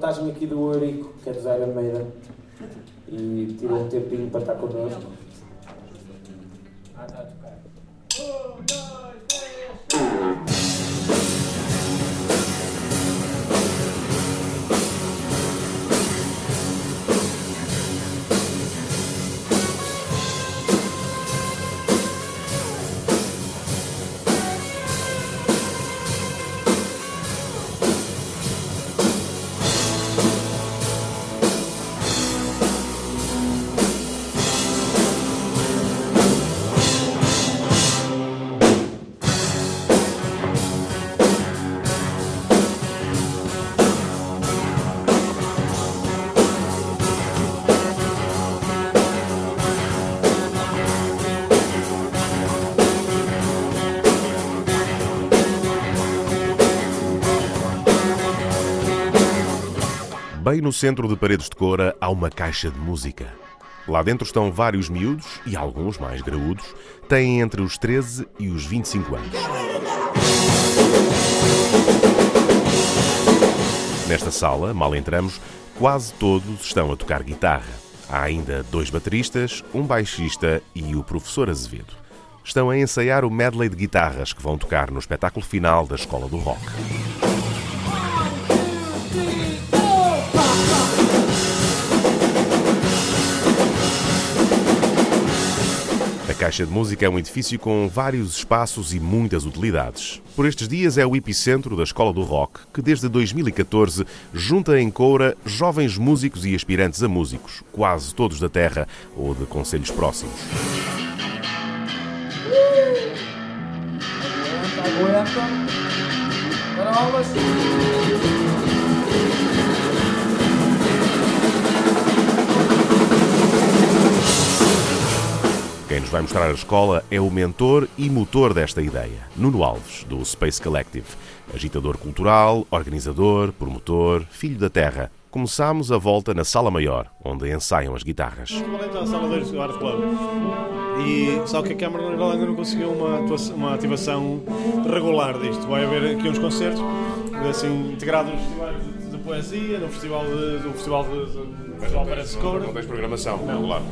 A contagem aqui do Eurico, que é do Zé Almeida. E tirou um tempinho para estar connosco. Ah, está a tocar. Um, dois, três. Bem no centro de Paredes de Cora há uma caixa de música. Lá dentro estão vários miúdos e alguns mais graúdos, têm entre os 13 e os 25 anos. Nesta sala, mal entramos, quase todos estão a tocar guitarra. Há ainda dois bateristas, um baixista e o professor Azevedo. Estão a ensaiar o medley de guitarras que vão tocar no espetáculo final da Escola do Rock. Caixa de Música é um edifício com vários espaços e muitas utilidades. Por estes dias é o epicentro da Escola do Rock, que desde 2014 junta em Coura jovens músicos e aspirantes a músicos, quase todos da terra ou de conselhos próximos. Aguenta, Quem nos vai mostrar a escola é o mentor e motor desta ideia, Nuno Alves, do Space Collective. Agitador cultural, organizador, promotor, filho da terra. Começámos a volta na Sala Maior, onde ensaiam as guitarras. Então, a Sala 2 do Art Club. E só que a Câmara de ainda não conseguiu uma, uma ativação regular disto. Vai haver aqui uns concertos assim, integrados de, poesia, no festival de, do Festival de, Festival de Não, não tens programação regular.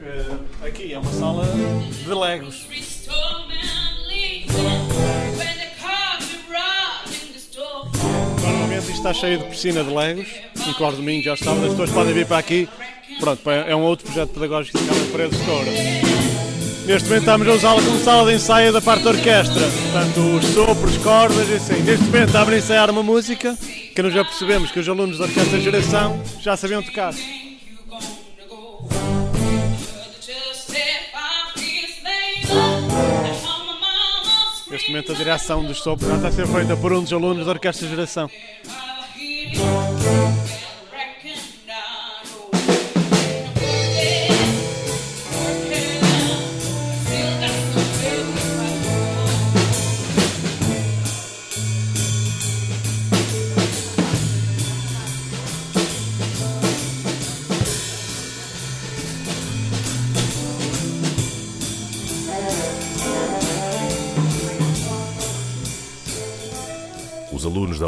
Uh, aqui é uma sala de Legos. Normalmente isto está cheio de piscina de Legos, e que aos domingos já estava, as pessoas podem vir para aqui. Pronto, é um outro projeto pedagógico que chama Paredes de Coura. Neste momento estamos a usá-la como sala de ensaio da parte da orquestra. Portanto, os sopros, cordas e assim. Neste momento estamos a ensaiar uma música que nós já percebemos que os alunos da orquestra geração já sabiam tocar. Neste momento a direção dos já está a ser feita por um dos alunos da Orquestra Geração.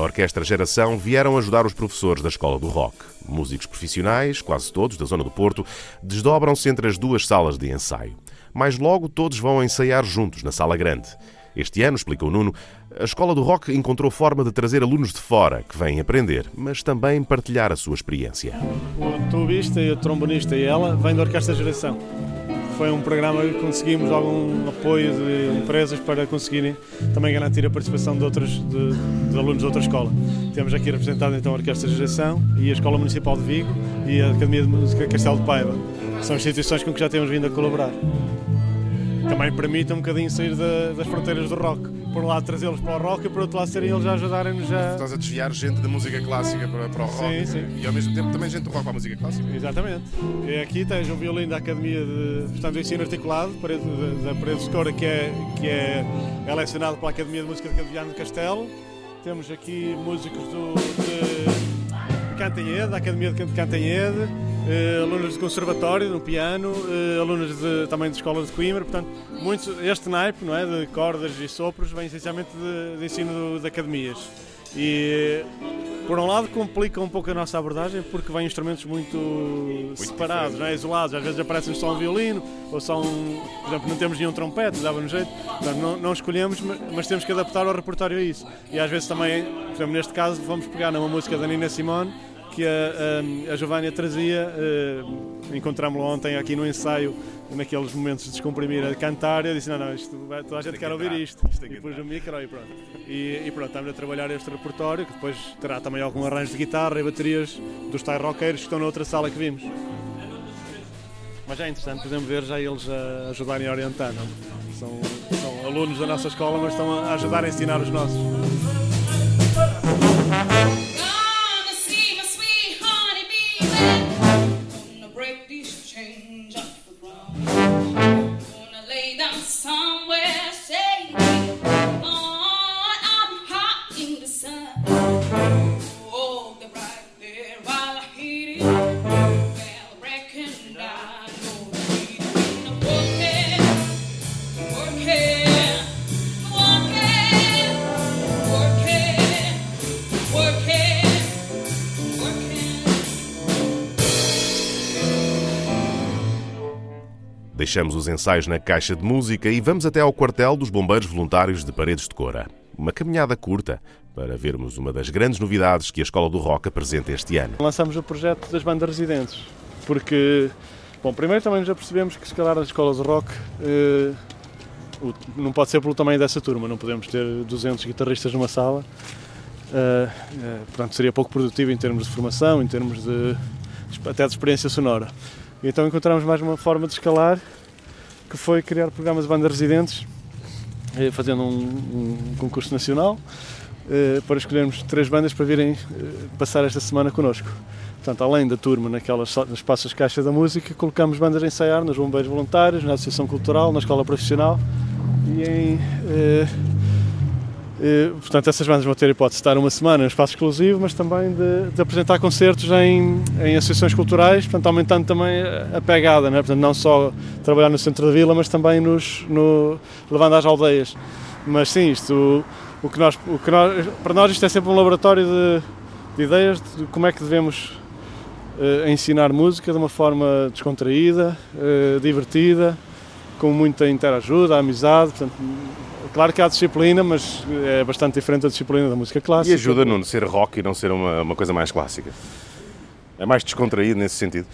Da Orquestra Geração vieram ajudar os professores da Escola do Rock. Músicos profissionais, quase todos da zona do Porto, desdobram-se entre as duas salas de ensaio. Mais logo, todos vão ensaiar juntos na sala grande. Este ano, explicou Nuno, a Escola do Rock encontrou forma de trazer alunos de fora que vêm aprender, mas também partilhar a sua experiência. O tubista e o trombonista e ela vêm da Orquestra Geração foi um programa que conseguimos algum apoio de empresas para conseguirem também garantir a participação de outros de, de alunos de outra escola. Temos aqui representado então a Orquestra de Geração e a Escola Municipal de Vigo e a Academia de Música Castelo de Paiva. São instituições com que já temos vindo a colaborar também permite um bocadinho sair da, das fronteiras do rock. Por um lado trazê-los para o rock e por outro lado serem eles a ajudarem-nos já. Estás a desviar gente da música clássica para, para o rock sim, sim. e ao mesmo tempo também gente do rock para a música clássica. Exatamente. E aqui tens um violino da Academia de portanto, Ensino Articulado da Parede Escura que é, que é, é lecionado pela Academia de Música de Cadeviano de Castelo. Temos aqui músicos do, de Cantanhede, da Academia de Cantanhede, alunos de conservatório, no piano, uh, alunos de, também de escola de Coimbra, portanto, muito, este naipe não é, de cordas e sopros vem essencialmente de, de ensino de, de academias. E por um lado complica um pouco a nossa abordagem porque vêm instrumentos muito, muito separados, não é? isolados. Às vezes aparecem só um violino ou só um. Por exemplo, não temos nenhum trompete, dava-nos jeito. Portanto, não, não, escolhemos, mas temos que adaptar o repertório a isso. E às vezes também, por exemplo, neste caso, vamos pegar numa música da Nina Simone que a, a, a Giovanni trazia. Uh, Encontramos-la ontem aqui no ensaio naqueles momentos de descomprimir a cantar, eu disse: Não, não, isto, toda a gente quer ouvir isto. isto e pus o micro e pronto. E, e, pronto, estamos a trabalhar este repertório, que depois terá também algum arranjo de guitarra e baterias dos tais rockeiros que estão na outra sala que vimos. Mas é interessante, podemos ver já eles a ajudarem a orientar. Não? São, são alunos da nossa escola, mas estão a ajudar a ensinar os nossos. Deixamos os ensaios na caixa de música e vamos até ao quartel dos Bombeiros Voluntários de Paredes de Cora. Uma caminhada curta para vermos uma das grandes novidades que a Escola do Rock apresenta este ano. Lançamos o projeto das bandas residentes, porque, bom, primeiro também já percebemos que se calhar as escolas de rock eh, não pode ser pelo tamanho dessa turma, não podemos ter 200 guitarristas numa sala, eh, eh, portanto seria pouco produtivo em termos de formação, em termos de até de experiência sonora. Então encontramos mais uma forma de escalar, que foi criar programas de bandas residentes, eh, fazendo um, um concurso nacional, eh, para escolhermos três bandas para virem eh, passar esta semana connosco. Portanto, além da turma naquelas espaços caixa da música, colocamos bandas a ensaiar nos bombeiros voluntários, na associação cultural, na escola profissional e em portanto, essas bandas vão ter a hipótese de estar uma semana em espaço exclusivo, mas também de, de apresentar concertos em, em, associações culturais, portanto, aumentando também a pegada, né? portanto, não só trabalhar no centro da vila, mas também nos, no, levando às aldeias. Mas sim, isto, o, o que nós, o que nós, para nós isto é sempre um laboratório de, de ideias de como é que devemos uh, ensinar música de uma forma descontraída, uh, divertida, com muita interajuda, amizade, portanto, Claro que há disciplina, mas é bastante diferente da disciplina da música clássica. E ajuda, Nuno, ser rock e não ser uma, uma coisa mais clássica? É mais descontraído nesse sentido?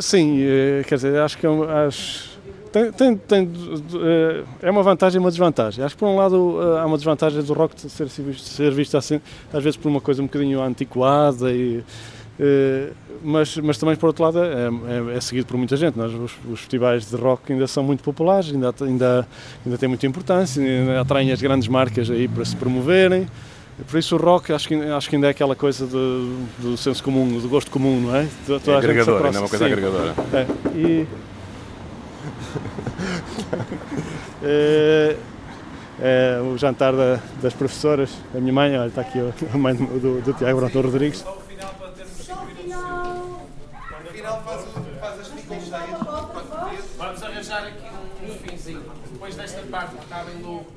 Sim, eh, quer dizer, acho que é acho, tem, tem, tem, eh, é uma vantagem e uma desvantagem. Acho que, por um lado, eh, há uma desvantagem do rock ser, ser visto assim, às vezes por uma coisa um bocadinho antiquada e eh, mas, mas também, por outro lado, é, é, é seguido por muita gente. Nós, os, os, festivais de rock ainda são muito populares, ainda, ainda, ainda têm muita importância, ainda atraem as grandes marcas aí para se promoverem. Por isso o rock acho que, acho que ainda é aquela coisa de, do senso comum, do gosto comum, não é? Toda é ainda é uma coisa Sim. agregadora. É, e... é, é, o jantar da, das professoras, a minha mãe, olha, está aqui a mãe do, do, do Tiago Brantão Rodrigues. Depois desta parte que estava em é?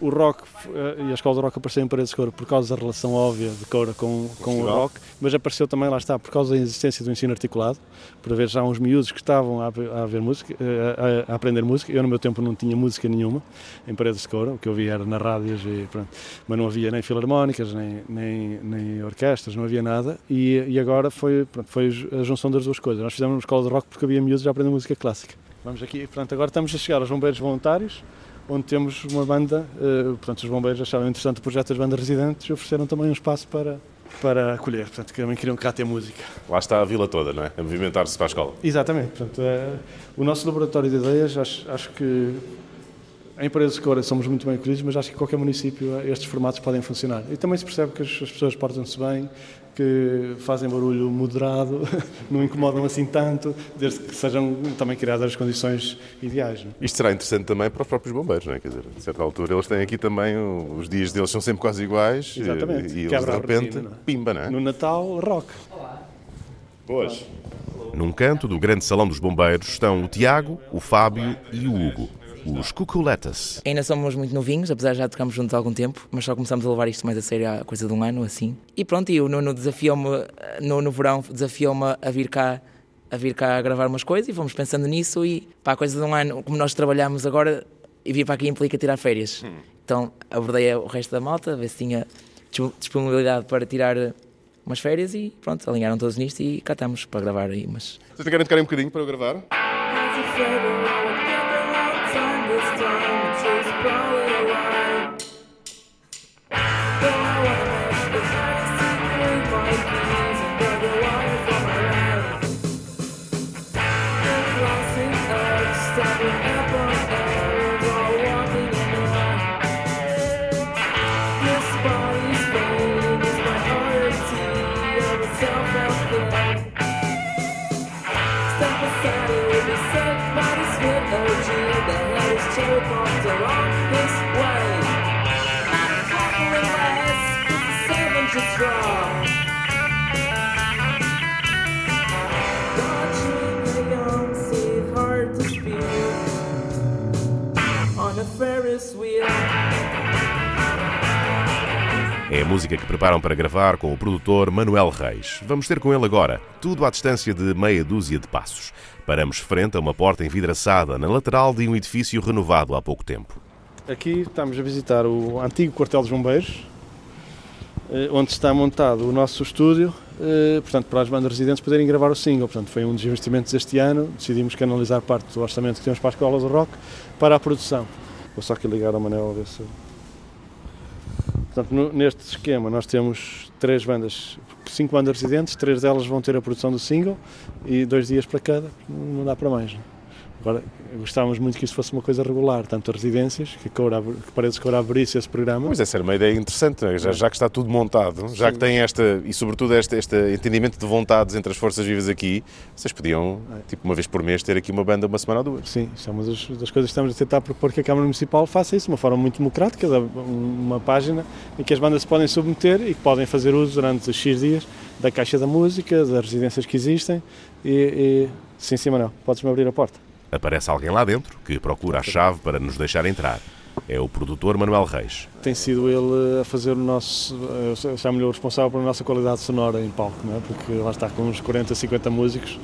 O rock eh, e a escola de rock apareceu em Paredes de Coura por causa da relação óbvia de Coura com, com o rock, mas apareceu também, lá está, por causa da existência do ensino articulado, por haver já uns miúdos que estavam a, a, ver música, eh, a, a, aprender música. Eu, no meu tempo, não tinha música nenhuma em Paredes de Coura, o que eu via era na rádios, e pronto. mas não havia nem filarmónicas, nem, nem, nem orquestras, não havia nada. E, e agora foi, pronto, foi a junção das duas coisas. Nós fizemos uma escola de rock porque havia miúdos a aprender música clássica. Vamos aqui, portanto, agora estamos a chegar aos bombeiros voluntários, onde temos uma banda, uh, portanto, os bombeiros acharam interessante o projeto das bandas residentes e ofereceram também um espaço para, para acolher, portanto, que também queriam cá ter música. Lá está a vila toda, não é? A movimentar-se para a escola. Exatamente, portanto, é, o nosso laboratório de ideias, acho, acho que em Paredes de Cora somos muito bem acolhidos, mas acho que em qualquer município estes formatos podem funcionar. E também se percebe que as, as pessoas portam-se bem, que fazem barulho moderado, não incomodam assim tanto, desde que sejam também criadas as condições ideais. Não? É? Isto será interessante também para os próprios bombeiros, não é? Quer dizer, a certa altura eles têm aqui também, os dias deles são sempre quase iguais Exatamente. e, e eles de repente, rotina, não é? pimba, não é? No Natal, rock. Olá. Boas. Num canto do grande salão dos bombeiros estão o Tiago, o Fábio e o Hugo. Os Cuculetas. Ainda somos muito novinhos, apesar de já tocarmos juntos há algum tempo, mas só começamos a levar isto mais a sério há coisa de um ano, assim. E pronto, e o Nuno desafiou-me, no, no verão, desafiou-me a vir cá a vir cá a gravar umas coisas e fomos pensando nisso e para a coisa de um ano, como nós trabalhamos agora, e vir para aqui implica tirar férias. Hum. Então abordei o resto da malta, ver se tinha disponibilidade para tirar umas férias e pronto, alinharam todos nisto e cá estamos para gravar aí umas. Vocês querem tocar um bocadinho para eu gravar? É a música que preparam para gravar com o produtor Manuel Reis. Vamos ter com ele agora, tudo à distância de meia dúzia de passos. Paramos frente a uma porta envidraçada na lateral de um edifício renovado há pouco tempo. Aqui estamos a visitar o antigo quartel dos bombeiros, eh, onde está montado o nosso estúdio, eh, portanto, para as bandas residentes poderem gravar o single. Portanto, foi um dos investimentos deste ano. Decidimos canalizar parte do orçamento que temos para a Escola do Rock para a produção. Vou só aqui ligar ao Manel a ver se. Portanto, no, neste esquema nós temos três bandas, cinco bandas residentes, três delas vão ter a produção do single e dois dias para cada, não dá para mais. Não? É? Agora, gostávamos muito que isso fosse uma coisa regular, tanto as residências, que, Coura, que Paredes Coura abrisse esse programa. Mas essa era uma ideia interessante, é? já, já, que está tudo montado, já Sim. que tem esta, e sobretudo este, este entendimento de vontades entre as forças vivas aqui, vocês podiam, é. tipo, uma vez por mês, ter aqui uma banda uma semana ou duas. Sim, isso é uma das, das coisas que estamos a tentar propor que a Câmara Municipal faça isso de uma forma muito democrática, uma página em que as bandas se podem submeter e que podem fazer uso durante os X dias da Caixa da Música, das residências que existem e, e... sim, sim, Manuel, podes-me abrir a porta. Aparece alguém lá dentro que procura a chave para nos deixar entrar. É o produtor Manuel Reis. Tem sido ele a fazer o nosso, chamo-lhe o responsável pela nossa qualidade sonora em palco, não é? porque lá está com uns 40, 50 músicos,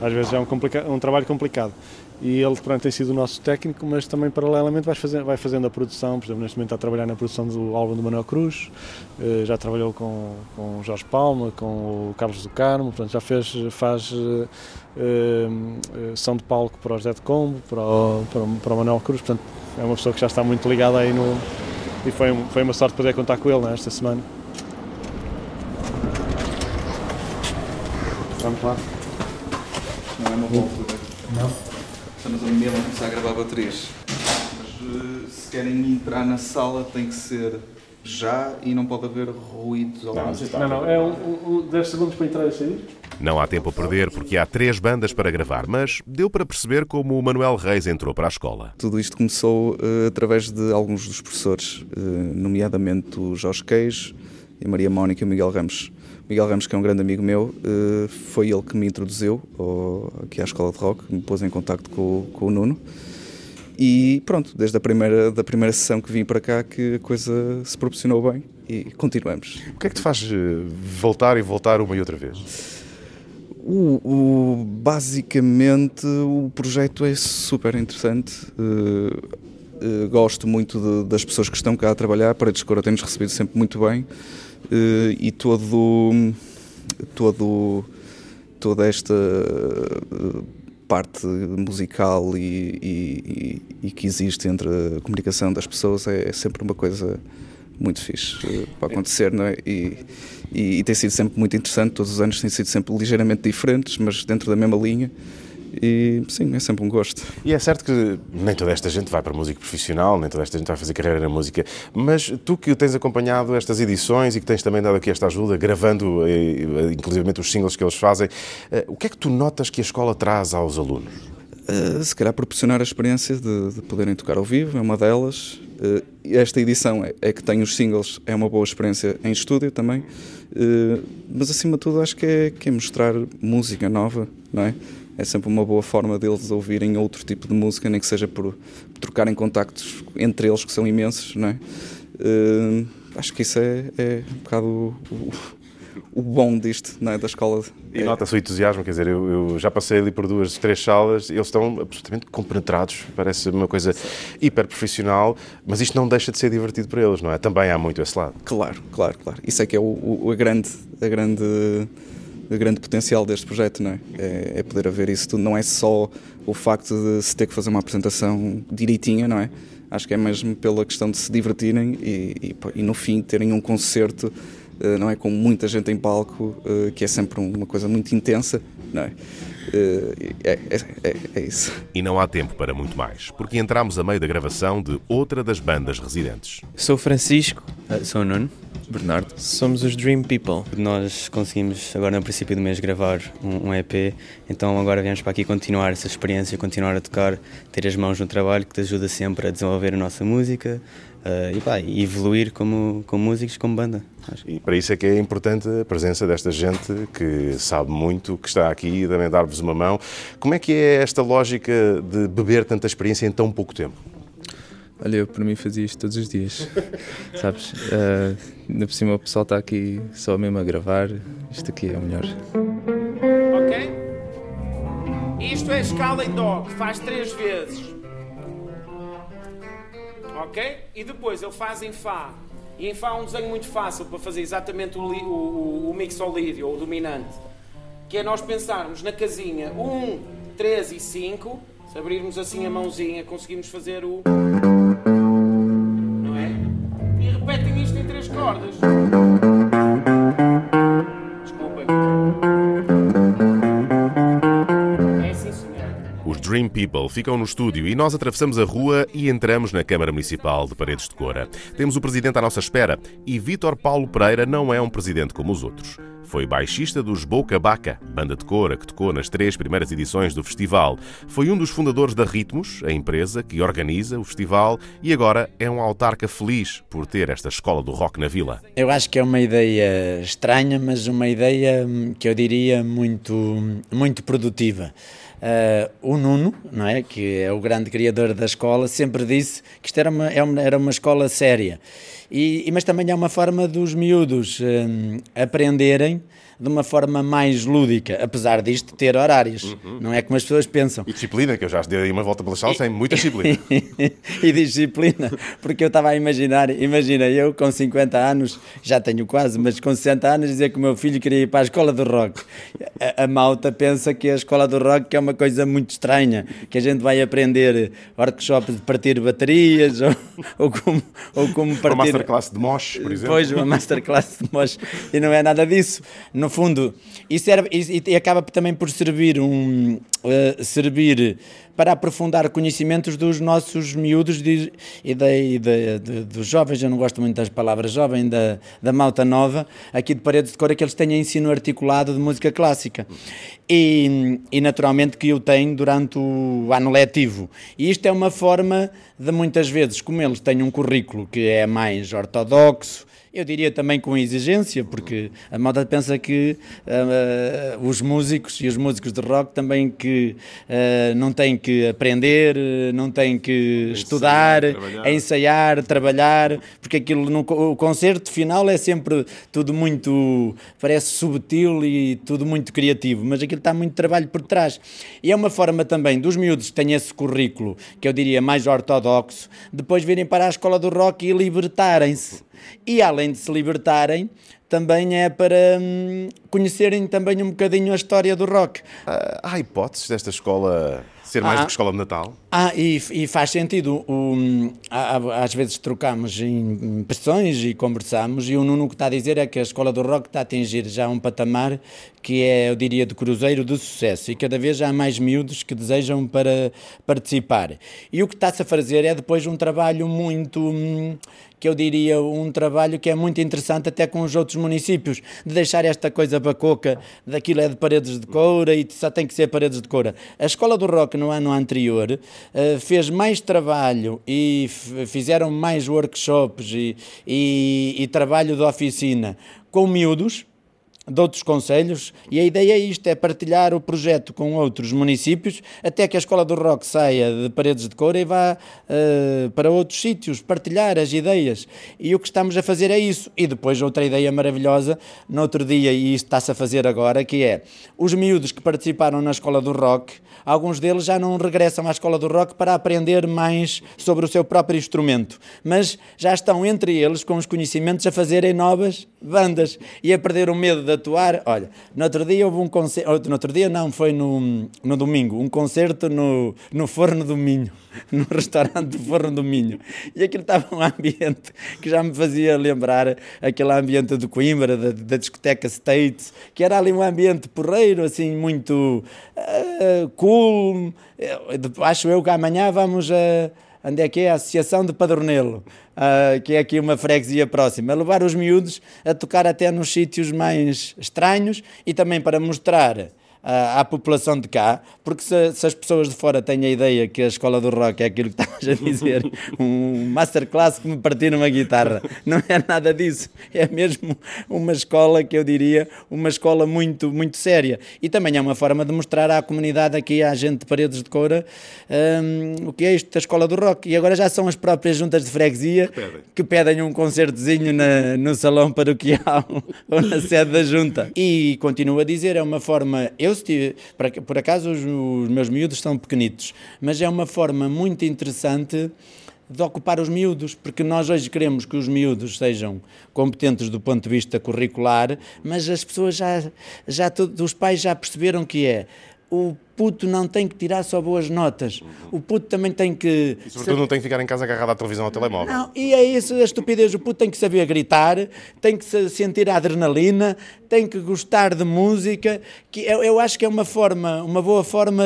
às vezes é um, um trabalho complicado. E ele pronto, tem sido o nosso técnico, mas também paralelamente vai fazendo, vai fazendo a produção, por exemplo, neste momento está a trabalhar na produção do álbum do Manuel Cruz, eh, já trabalhou com, com o Jorge Palma, com o Carlos do Carmo, portanto, já fez, faz uh, uh, som de palco para o José de Combo, para o, para, o, para o Manuel Cruz, portanto, é uma pessoa que já está muito ligada aí no. E foi, foi uma sorte poder contar com ele né, esta semana. Vamos lá. Não é uma boa altura. Estamos a Milan a começar a gravar baterias. Mas uh, se querem entrar na sala tem que ser já e não pode haver ruídos ao longo. Não, não, é um, um, 10 segundos para entrar e sair. Não há tempo a perder porque há três bandas para gravar, mas deu para perceber como o Manuel Reis entrou para a escola. Tudo isto começou uh, através de alguns dos professores, uh, nomeadamente o Jorge Queijo e a Maria Mónica e o Miguel Ramos. Miguel Ramos, que é um grande amigo meu, eh, foi ele que me introduziu aqui à Escola de Rock, me pôs em contacto com, com o Nuno. E pronto, desde a primeira, da primeira sessão que vim para cá que a coisa se proporcionou bem e continuamos. O que é que te faz eh, voltar e voltar uma e outra vez? O, o, basicamente o projeto é super interessante. Uh, uh, gosto muito de, das pessoas que estão cá a trabalhar. Para a Discora tem-nos recebido sempre muito bem. Eh, e todo, todo, toda esta eh, parte musical e, e, e, que existe entre a comunicação das pessoas é, é sempre uma coisa muito fixe eh, para acontecer, não é? E, e, e, tem sido sempre muito interessante, todos os anos têm sido sempre ligeiramente diferentes, mas dentro da mesma linha. E sim, é sempre um gosto. E é certo que nem toda esta gente vai para a música profissional, nem toda esta gente vai fazer carreira na música, mas tu que tens acompanhado estas edições e que tens também dado aqui esta ajuda, gravando eh, eh, inclusivamente os singles que eles fazem, eh, o que é que tu notas que a escola traz aos alunos? Uh, se calhar proporcionar a experiência de, de, poderem tocar ao vivo, é uma delas. Uh, esta edição é, é, que tem os singles, é uma boa experiência em estúdio também, uh, mas acima de tudo acho que é, que é mostrar música nova, não é? É sempre uma boa forma deles ouvirem outro tipo de música, nem que seja por, por trocarem contactos entre eles, que são imensos, não é? Uh, acho que isso é, é um bocado o, o bom disto, não é? da escola. E nota-se o entusiasmo, quer dizer, eu, eu, já passei ali por duas, três salas, eles estão absolutamente compenetrados, parece uma coisa hiper profissional, mas isto não deixa de ser divertido para eles, não é? Também há muito esse lado. Claro, claro, claro. Isso é que é o, o a grande, a grande, a grande potencial deste projeto, não é? é? É poder haver isso tudo, não é só o facto de se ter que fazer uma apresentação direitinha, não é? Acho que é mesmo pela questão de se divertirem e, e, e no fim terem um concerto eh, não é? Com muita gente em palco, eh, que é sempre uma coisa muito intensa, não é? É, é, é, é, isso. E não há tempo para muito mais, porque entramos a meio da gravação de outra das bandas residentes. Sou Francisco. sou o Nuno. Bernardo. Somos os Dream People. Nós conseguimos agora no princípio do mês gravar um, um, EP, então agora viemos para aqui continuar essa experiência, continuar a tocar, ter as mãos no trabalho que te ajuda sempre a desenvolver a nossa música uh, e, pá, evoluir como, como músicos, como banda. E para isso é que é importante a presença desta gente que sabe muito, que está aqui e também dar-vos uma mão. Como é que é esta lógica de beber tanta experiência em tão pouco tempo? Olha, eu por mim fazia isto todos os dias, sabes? Uh, ainda por cima o pessoal está aqui só mesmo a gravar, isto aqui é o melhor. Ok? Isto é escala em Dó, que faz três vezes. Ok? E depois ele faz em Fá. E em Fá é um desenho muito fácil para fazer exatamente o, o, o mixolídio, ou o dominante. Que é nós pensarmos na casinha 1, 3 e 5. Se abrirmos assim a mãozinha, conseguimos fazer o repetem isto em três cordas. Dream People ficam no estúdio e nós atravessamos a rua e entramos na Câmara Municipal de Paredes de Cora. Temos o presidente à nossa espera e Vítor Paulo Pereira não é um presidente como os outros. Foi baixista dos Boca Baca, banda de cora que tocou nas três primeiras edições do festival. Foi um dos fundadores da Ritmos, a empresa que organiza o festival, e agora é um autarca feliz por ter esta escola do rock na vila. Eu acho que é uma ideia estranha, mas uma ideia que eu diria muito, muito produtiva. Uh, o Nuno, não é, que é o grande criador da escola, sempre disse que isto era uma, é era uma escola séria. E, mas também é uma forma dos miúdos uh, aprenderem de uma forma mais lúdica, apesar disto ter horários. Uhum. Não é como as pessoas pensam. E disciplina, que eu já dei uma volta pela sala sem muita disciplina. e disciplina, porque eu estava a imaginar, imagina, eu com 50 anos, já tenho quase, mas com 60 anos, dizer que o meu filho queria ir para a escola do rock. A, a malta pensa que a escola do rock é uma coisa muito estranha, que a gente vai aprender workshops de partir baterias, ou, ou, como, ou como partir... Uma masterclass de mosh, por exemplo. Pois, uma masterclass de mosh, e não é nada disso. No no fundo, e, serve, e, e acaba também por servir, um, uh, servir para aprofundar conhecimentos dos nossos miúdos de, e, da, e de, dos jovens, eu não gosto muito das palavras jovem, da, da malta nova, aqui de Paredes de Cor, que eles têm ensino articulado de música clássica. E, e naturalmente que eu tenho durante o ano letivo. E isto é uma forma de muitas vezes, como eles têm um currículo que é mais ortodoxo, eu diria também com exigência, porque a moda pensa que uh, os músicos e os músicos de rock também que uh, não têm que aprender, não têm que estudar, ensaiar, ensaiar, trabalhar, porque aquilo no, o concerto final é sempre tudo muito, parece subtil e tudo muito criativo, mas aquilo está muito trabalho por trás. E é uma forma também dos miúdos que têm esse currículo, que eu diria mais ortodoxo, depois virem para a escola do rock e libertarem-se e além de se libertarem, também é para hum, conhecerem também um bocadinho a história do rock. Uh, há hipóteses desta escola ser mais ah, do que escola de Natal? Ah, e, e faz sentido. O, às vezes trocamos impressões e conversamos, e o Nuno que está a dizer é que a escola do rock está a atingir já um patamar que é, eu diria, de cruzeiro de sucesso, e cada vez há mais miúdos que desejam para participar. E o que está-se a fazer é depois um trabalho muito hum, que eu diria um trabalho que é muito interessante até com os outros municípios, de deixar esta coisa bacoca, daquilo é de paredes de coura e só tem que ser paredes de coura. A Escola do Rock no ano anterior fez mais trabalho e fizeram mais workshops e, e, e trabalho de oficina com miúdos de outros conselhos e a ideia é isto, é partilhar o projeto com outros municípios até que a Escola do Rock saia de Paredes de Coura e vá uh, para outros sítios, partilhar as ideias. E o que estamos a fazer é isso. E depois outra ideia maravilhosa no outro dia e isto está-se a fazer agora que é, os miúdos que participaram na Escola do Rock alguns deles já não regressam à Escola do Rock para aprender mais sobre o seu próprio instrumento. Mas já estão entre eles com os conhecimentos a fazerem novas bandas e a perder o medo da atuar. Olha, no outro dia houve um concerto, no outro dia não, foi no, no domingo, um concerto no, no Forno do Minho, no restaurante do Forno do Minho. E aquilo estava um ambiente que já me fazia lembrar aquele ambiente de Coimbra, da, da discoteca States, que era ali um ambiente porreiro, assim, muito uh, cool. Eu, acho eu que amanhã vamos a. Onde é que é? A Associação de Padronelo uh, que é aqui uma freguesia próxima, a levar os miúdos a tocar até nos sítios mais estranhos e também para mostrar à, à população de cá, porque se, se, as pessoas de fora têm a ideia que a escola do rock é aquilo que estavas a dizer, um masterclass que me partir uma guitarra, não é nada disso, é mesmo uma escola que eu diria, uma escola muito, muito séria. E também é uma forma de mostrar à comunidade aqui, à gente de Paredes de Coura, um, o que é isto da escola do rock. E agora já são as próprias juntas de freguesia que pedem, que pedem um concertozinho na, no salão paroquial ou na sede da junta. E continuo a dizer, é uma forma, eu se por acaso os, os meus miúdos são pequenitos, mas é uma forma muito interessante de ocupar os miúdos, porque nós hoje queremos que os miúdos sejam competentes do ponto de vista curricular, mas as pessoas já, já os pais já perceberam que é o puto não tem que tirar só boas notas. O puto também tem que. E sobretudo não tem que ficar em casa agarrado à televisão ou ao telemóvel. Não, e é isso a estupidez. O puto tem que saber gritar, tem que sentir a adrenalina, tem que gostar de música, que eu, eu acho que é uma forma, uma boa forma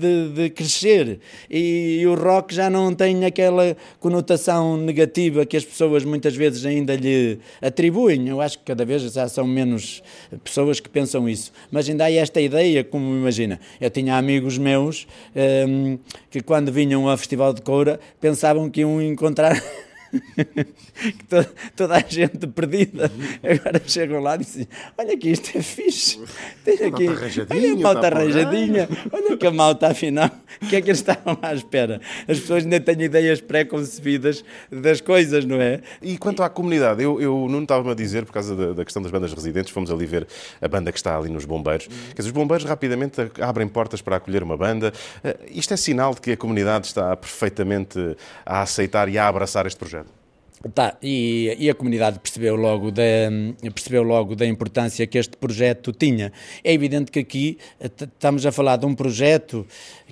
de, de crescer. E, e, o rock já não tem aquela conotação negativa que as pessoas muitas vezes ainda lhe atribuem. Eu acho que cada vez já são menos pessoas que pensam isso. Mas ainda há esta ideia, como imagina, eu tinha tinha amigos meus um, ehm, que quando vinham ao Festival de Coura pensavam que iam encontrar toda, toda, a gente perdida. Agora chegam lá e dizem: Olha que isto é fixe. Tem aqui, olha a malta tá arranjadinha, olha que a malta afinal. O que é que eles estavam à espera? As pessoas ainda têm ideias pré-concebidas das coisas, não é? E quanto à comunidade, eu, eu não estava-me a dizer, por causa da, da, questão das bandas residentes, fomos ali ver a banda que está ali nos Bombeiros. Quer dizer, os Bombeiros rapidamente abrem portas para acolher uma banda. Uh, isto é sinal de que a comunidade está perfeitamente a aceitar e a abraçar este projeto? Tá, e, e, a comunidade percebeu logo, da, percebeu logo da importância que este projeto tinha. É evidente que aqui eh, estamos a falar de um projeto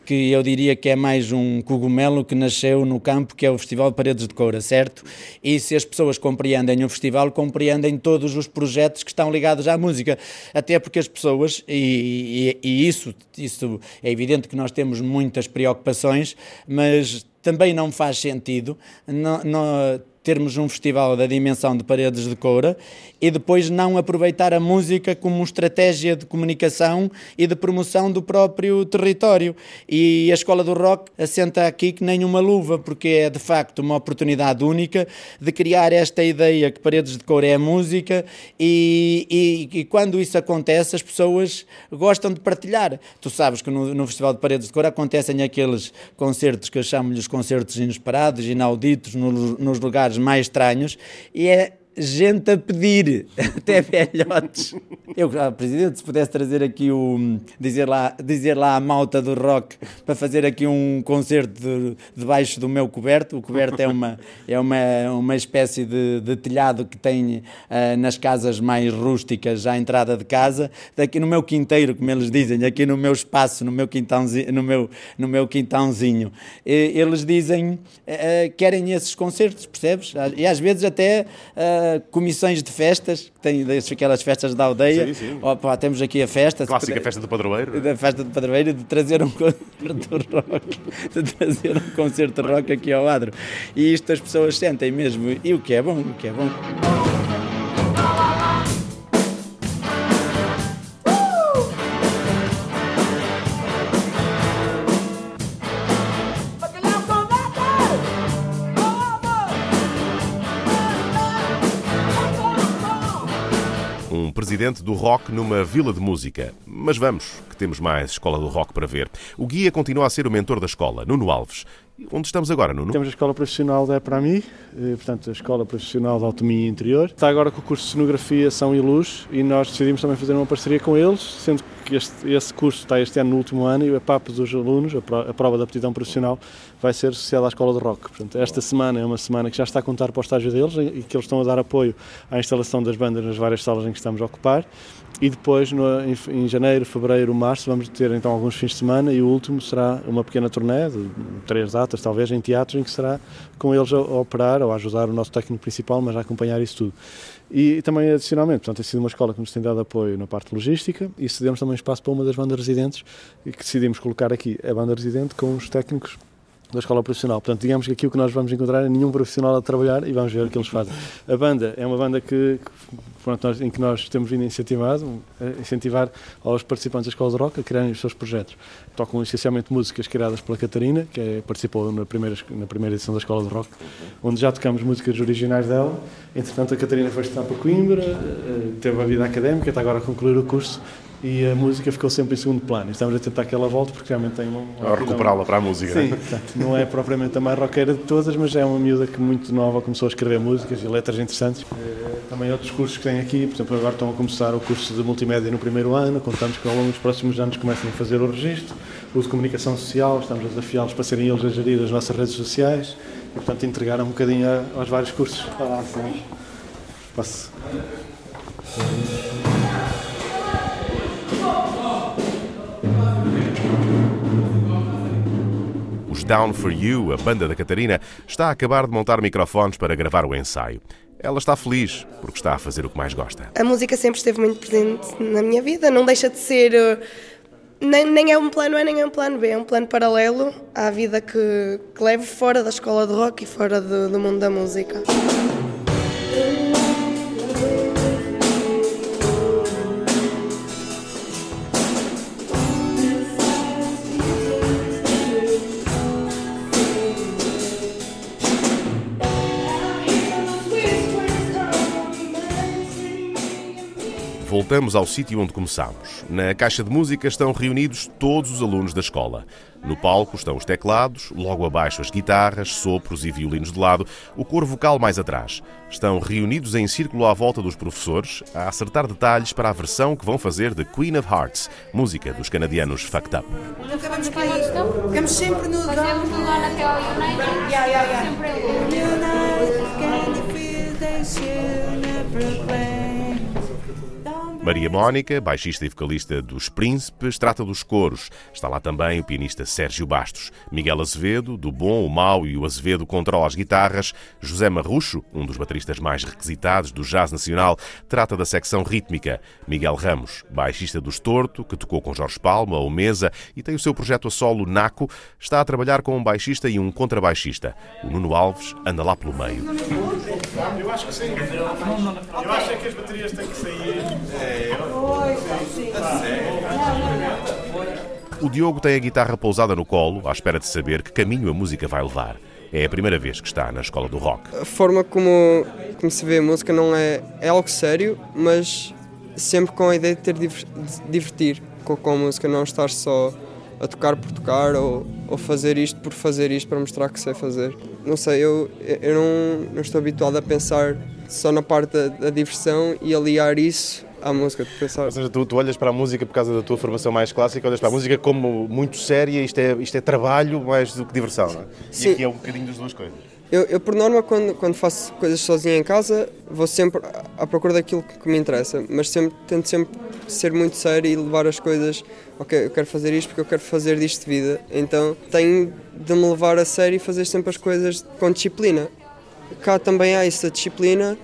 que eu diria que é mais um cogumelo que nasceu no campo, que é o Festival de Paredes de Coura, certo? E se as pessoas compreendem o festival, compreendem todos os projetos que estão ligados à música. Até porque as pessoas, e, e, e isso, isso é evidente que nós temos muitas preocupações, mas também não faz sentido não, não, termos um festival da dimensão de Paredes de Coura e depois não aproveitar a música como estratégia de comunicação e de promoção do próprio território. E a Escola do Rock assenta aqui que nem uma luva, porque é de facto uma oportunidade única de criar esta ideia que Paredes de Coura é música e, e, e quando isso acontece as pessoas gostam de partilhar. Tu sabes que no, no Festival de Paredes de Coura acontecem aqueles concertos que eu chamo-lhe os concertos inesperados, inauditos, nos, nos lugares mais estranhos e é gente a pedir, até velhotes. Eu, ah, Presidente, se pudesse trazer aqui o. dizer lá, dizer lá a malta do rock para fazer aqui um concerto de, debaixo do meu coberto. O coberto é uma, é uma, uma espécie de, de telhado que tem uh, nas casas mais rústicas à entrada de casa. Daqui no meu quinteiro, como eles dizem, aqui no meu espaço, no meu quintãozinho, no meu, no meu quintãozinho. Eles dizem, uh, querem esses concertos, percebes? E às vezes até. Uh, comissões de festas, que tem aquelas festas da aldeia. Sim, sim. Temos aqui a festa. Clássica festa do padroeiro. Da festa do padroeiro, de trazer um concerto rock, de trazer um concerto rock aqui ao adro. E isto as pessoas sentem mesmo. E o que é bom, o que é bom. Do Rock numa vila de música. Mas vamos, que temos mais Escola do Rock para ver. O guia continua a ser o mentor da escola, Nuno Alves. Onde estamos agora, Nuno? Temos a Escola Profissional da EPRAMI, eh, portanto a Escola Profissional de Autonomia Interior. Está agora com o curso de Cenografia, São e Luz e nós decidimos também fazer uma parceria com eles, sendo que este, esse curso está este ano no último ano e a PAP dos alunos, a prova de aptidão profissional, vai ser associada à Escola de Rock. Portanto, esta semana é uma semana que já está a contar para o estágio deles e que eles estão a dar apoio à instalação das bandas nas várias salas em que estamos a ocupar. E depois, no, em, em, janeiro, fevereiro, março, vamos ter então alguns fins de semana e o último será uma pequena turnê de três datas, talvez, em teatros, em que será com eles a, a operar ou a ajudar o nosso técnico principal, mas a acompanhar isso tudo. E, e também adicionalmente, portanto, tem sido uma escola que nos tem dado apoio na parte logística e cedemos também espaço para uma das bandas residentes e que decidimos colocar aqui a banda residente com os técnicos da escola profissional. Portanto, digamos que aqui o que nós vamos encontrar é nenhum profissional a trabalhar e vamos ver o que eles fazem. A banda é uma banda que, pronto, nós, em que nós temos vindo a incentivar, aos participantes da escola de rock a criarem os seus projetos. Tocam essencialmente músicas criadas pela Catarina, que é, participou na primeira, na primeira edição da escola de rock, onde já tocamos músicas originais dela. Entretanto, a Catarina foi estudar para Coimbra, eh, teve a vida académica, está agora a concluir o curso e a música ficou sempre em segundo plano. Estamos a tentar que ela volte porque realmente tem uma. uma recuperá-la para a música, Sim, né? portanto, não é propriamente a mais roqueira de todas, mas é uma miúda que muito nova começou a escrever músicas e letras interessantes. Eh, também outros cursos que tem aqui, por exemplo, agora estão a começar o curso de multimédia no primeiro ano, contamos que ao longo dos próximos anos comecem a fazer o registro, o de comunicação social, estamos a desafiá-los para serem eles a gerir as nossas redes sociais e, portanto, entregar um bocadinho aos vários cursos. Sim. Posso. Os Down for You, a banda da Catarina, está a acabar de montar microfones para gravar o ensaio. Ela está feliz porque está a fazer o que mais gosta. A música sempre esteve muito presente na minha vida, não deixa de ser. Eh, nem, nem é um plano A nem é um plano B, é um plano paralelo à vida que, que levo fora da escola de rock e fora do, do mundo da música. Voltamos ao sítio onde começámos. Na caixa de música estão reunidos todos os alunos da escola. No palco estão os teclados, logo abaixo as guitarras, sopros e violinos de lado, o coro vocal mais atrás. Estão reunidos em círculo à volta dos professores a acertar detalhes para a versão que vão fazer de Queen of Hearts, música dos canadianos Fucked Up. Vamos para aí. Ficamos sempre no até United. Yeah, yeah, yeah. Sempre United, can you feel they should never play? Maria Mónica, baixista e vocalista dos Príncipes, trata dos coros. Está lá também o pianista Sérgio Bastos. Miguel Azevedo, do Bom, o Mau e o Azevedo controla as guitarras. José Marrucho, um dos bateristas mais requisitados do jazz nacional, trata da secção rítmica. Miguel Ramos, baixista dos Torto, que tocou com Jorge Palma ou Mesa e tem o seu projeto a solo Naco, está a trabalhar com um baixista e um contrabaixista. O Nuno Alves anda lá pelo meio. Eu acho que sim. Eu acho que as baterias têm que sair. O Diogo tem a guitarra pousada no colo, à espera de saber que caminho a música vai levar. É a primeira vez que está na escola do rock. A forma como, como se vê a música não é, é algo sério, mas sempre com a ideia de ter de divertir com, com a música, não estar só a tocar por tocar ou, ou fazer isto por fazer isto para mostrar que sei fazer. Não sei, eu, eu não, não estou habituado a pensar só na parte da, da diversão e aliar isso à música, de pensar. Ou seja, tu, tu, olhas para a música por causa da tua formação mais clássica, olhas para a música como muito séria, isto é, isto é trabalho mais do que diversão, não é? Sim. E aqui é um bocadinho das duas coisas. Eu, eu, por norma, quando, quando faço coisas sozinho em casa, vou sempre à procura daquilo que me interessa, mas sempre, tento sempre ser muito sério e levar as coisas, ok, eu quero fazer isto porque eu quero fazer disto de vida, então tenho de me levar a sério e fazer sempre as coisas com disciplina. Cá também há essa disciplina,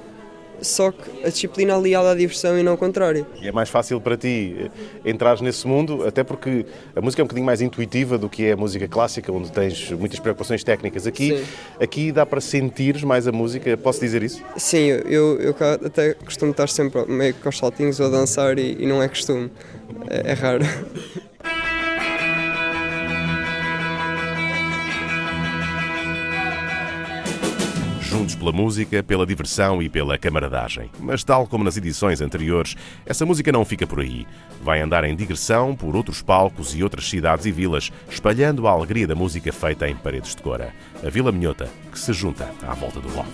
só que a disciplina aliada à diversão e não ao contrário. E é mais fácil para ti eh, entrar nesse mundo, até porque a música é um bocadinho mais intuitiva do que é a música clássica, onde tens muitas preocupações técnicas. Aqui, Sim. aqui dá para sentir mais a música, posso dizer isso? Sim, eu, eu até costumo estar sempre meio com os saltinhos a dançar e, e não é costume, é, é raro. juntos pela música, pela diversão e pela camaradagem. Mas, tal como nas edições anteriores, essa música não fica por aí. Vai andar em digressão por outros palcos e outras cidades e vilas, espalhando a alegria da música feita em paredes de cora. A Vila Minhota, que se junta à volta do rock.